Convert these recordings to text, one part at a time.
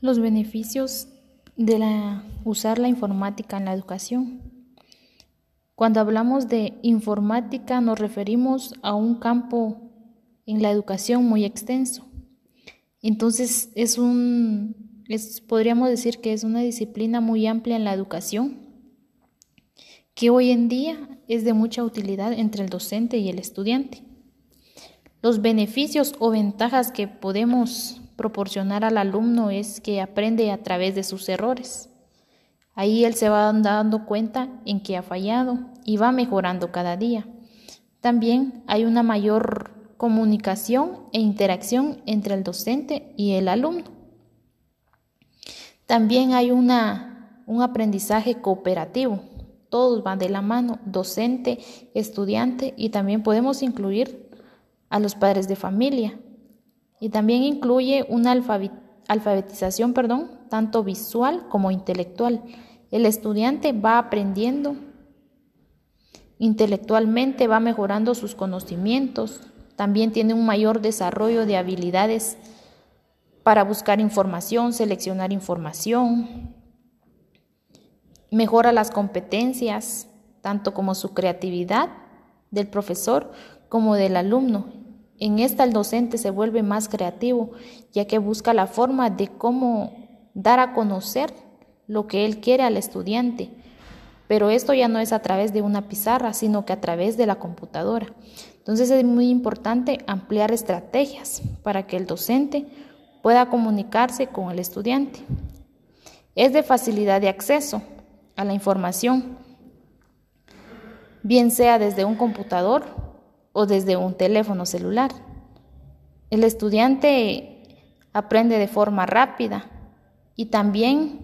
Los beneficios de usar la informática en la educación. Cuando hablamos de informática nos referimos a un campo en la educación muy extenso. Entonces es un, es, podríamos decir que es una disciplina muy amplia en la educación que hoy en día es de mucha utilidad entre el docente y el estudiante. Los beneficios o ventajas que podemos proporcionar al alumno es que aprende a través de sus errores. Ahí él se va dando cuenta en que ha fallado y va mejorando cada día. También hay una mayor comunicación e interacción entre el docente y el alumno. También hay una, un aprendizaje cooperativo. Todos van de la mano, docente, estudiante y también podemos incluir a los padres de familia y también incluye una alfabetización, perdón, tanto visual como intelectual. El estudiante va aprendiendo intelectualmente, va mejorando sus conocimientos, también tiene un mayor desarrollo de habilidades para buscar información, seleccionar información, mejora las competencias, tanto como su creatividad del profesor como del alumno en esta el docente se vuelve más creativo, ya que busca la forma de cómo dar a conocer lo que él quiere al estudiante. Pero esto ya no es a través de una pizarra, sino que a través de la computadora. Entonces es muy importante ampliar estrategias para que el docente pueda comunicarse con el estudiante. Es de facilidad de acceso a la información, bien sea desde un computador o desde un teléfono celular. El estudiante aprende de forma rápida y también,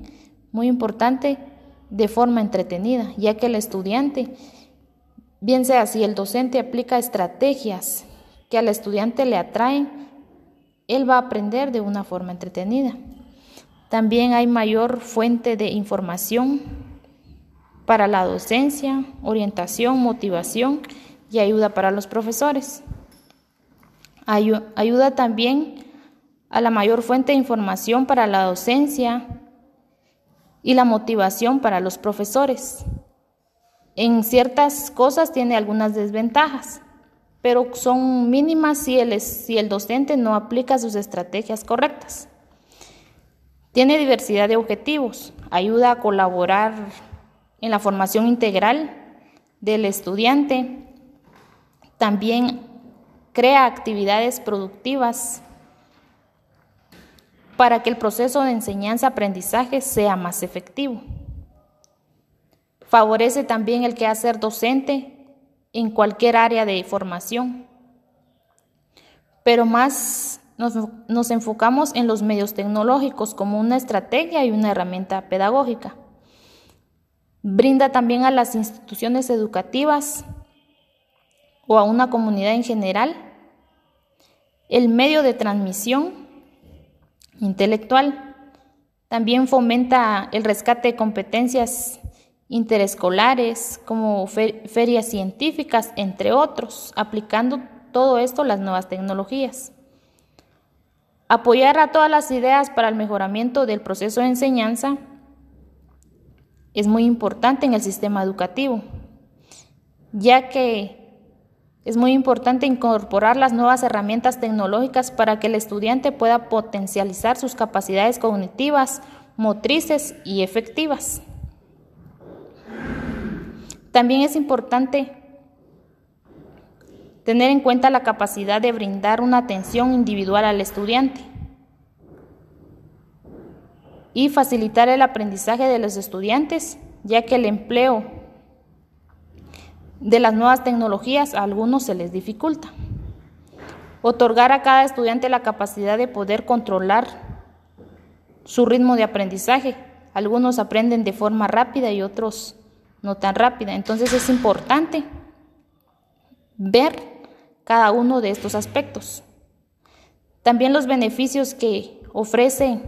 muy importante, de forma entretenida, ya que el estudiante, bien sea si el docente aplica estrategias que al estudiante le atraen, él va a aprender de una forma entretenida. También hay mayor fuente de información para la docencia, orientación, motivación y ayuda para los profesores. Ayuda también a la mayor fuente de información para la docencia y la motivación para los profesores. En ciertas cosas tiene algunas desventajas, pero son mínimas si el, si el docente no aplica sus estrategias correctas. Tiene diversidad de objetivos, ayuda a colaborar en la formación integral del estudiante también crea actividades productivas para que el proceso de enseñanza-aprendizaje sea más efectivo. Favorece también el quehacer docente en cualquier área de formación, pero más nos, nos, enfocamos en los medios tecnológicos como una estrategia y una herramienta pedagógica. Brinda también a las instituciones educativas o a una comunidad en general, el medio de transmisión intelectual también fomenta el rescate de competencias interescolares como ferias científicas, entre otros, aplicando todo esto las nuevas tecnologías. Apoyar a todas las ideas para el mejoramiento del proceso de enseñanza es muy importante en el sistema educativo, ya que es muy importante incorporar las nuevas herramientas tecnológicas para que el estudiante pueda potencializar sus capacidades cognitivas, motrices y efectivas. También es importante tener en cuenta la capacidad de brindar una atención individual al estudiante y facilitar el aprendizaje de los estudiantes, ya que el empleo de las nuevas tecnologías a algunos se les dificulta. Otorgar a cada estudiante la capacidad de poder controlar su ritmo de aprendizaje. Algunos aprenden de forma rápida y otros no tan rápida. Entonces es importante ver cada uno de estos aspectos. También los beneficios que ofrece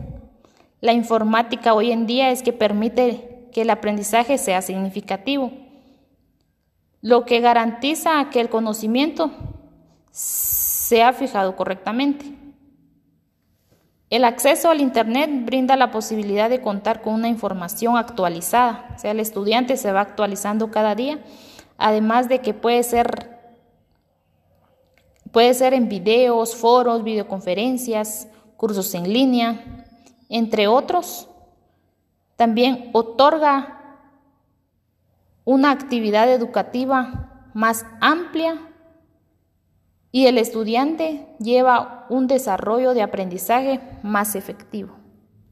la informática hoy en día es que permite que el aprendizaje sea significativo lo que garantiza que el conocimiento sea fijado correctamente. El acceso al Internet brinda la posibilidad de contar con una información actualizada, o sea, el estudiante se va actualizando cada día, además de que puede ser, puede ser en videos, foros, videoconferencias, cursos en línea, entre otros. También otorga una actividad educativa más amplia y el estudiante lleva un desarrollo de aprendizaje más efectivo.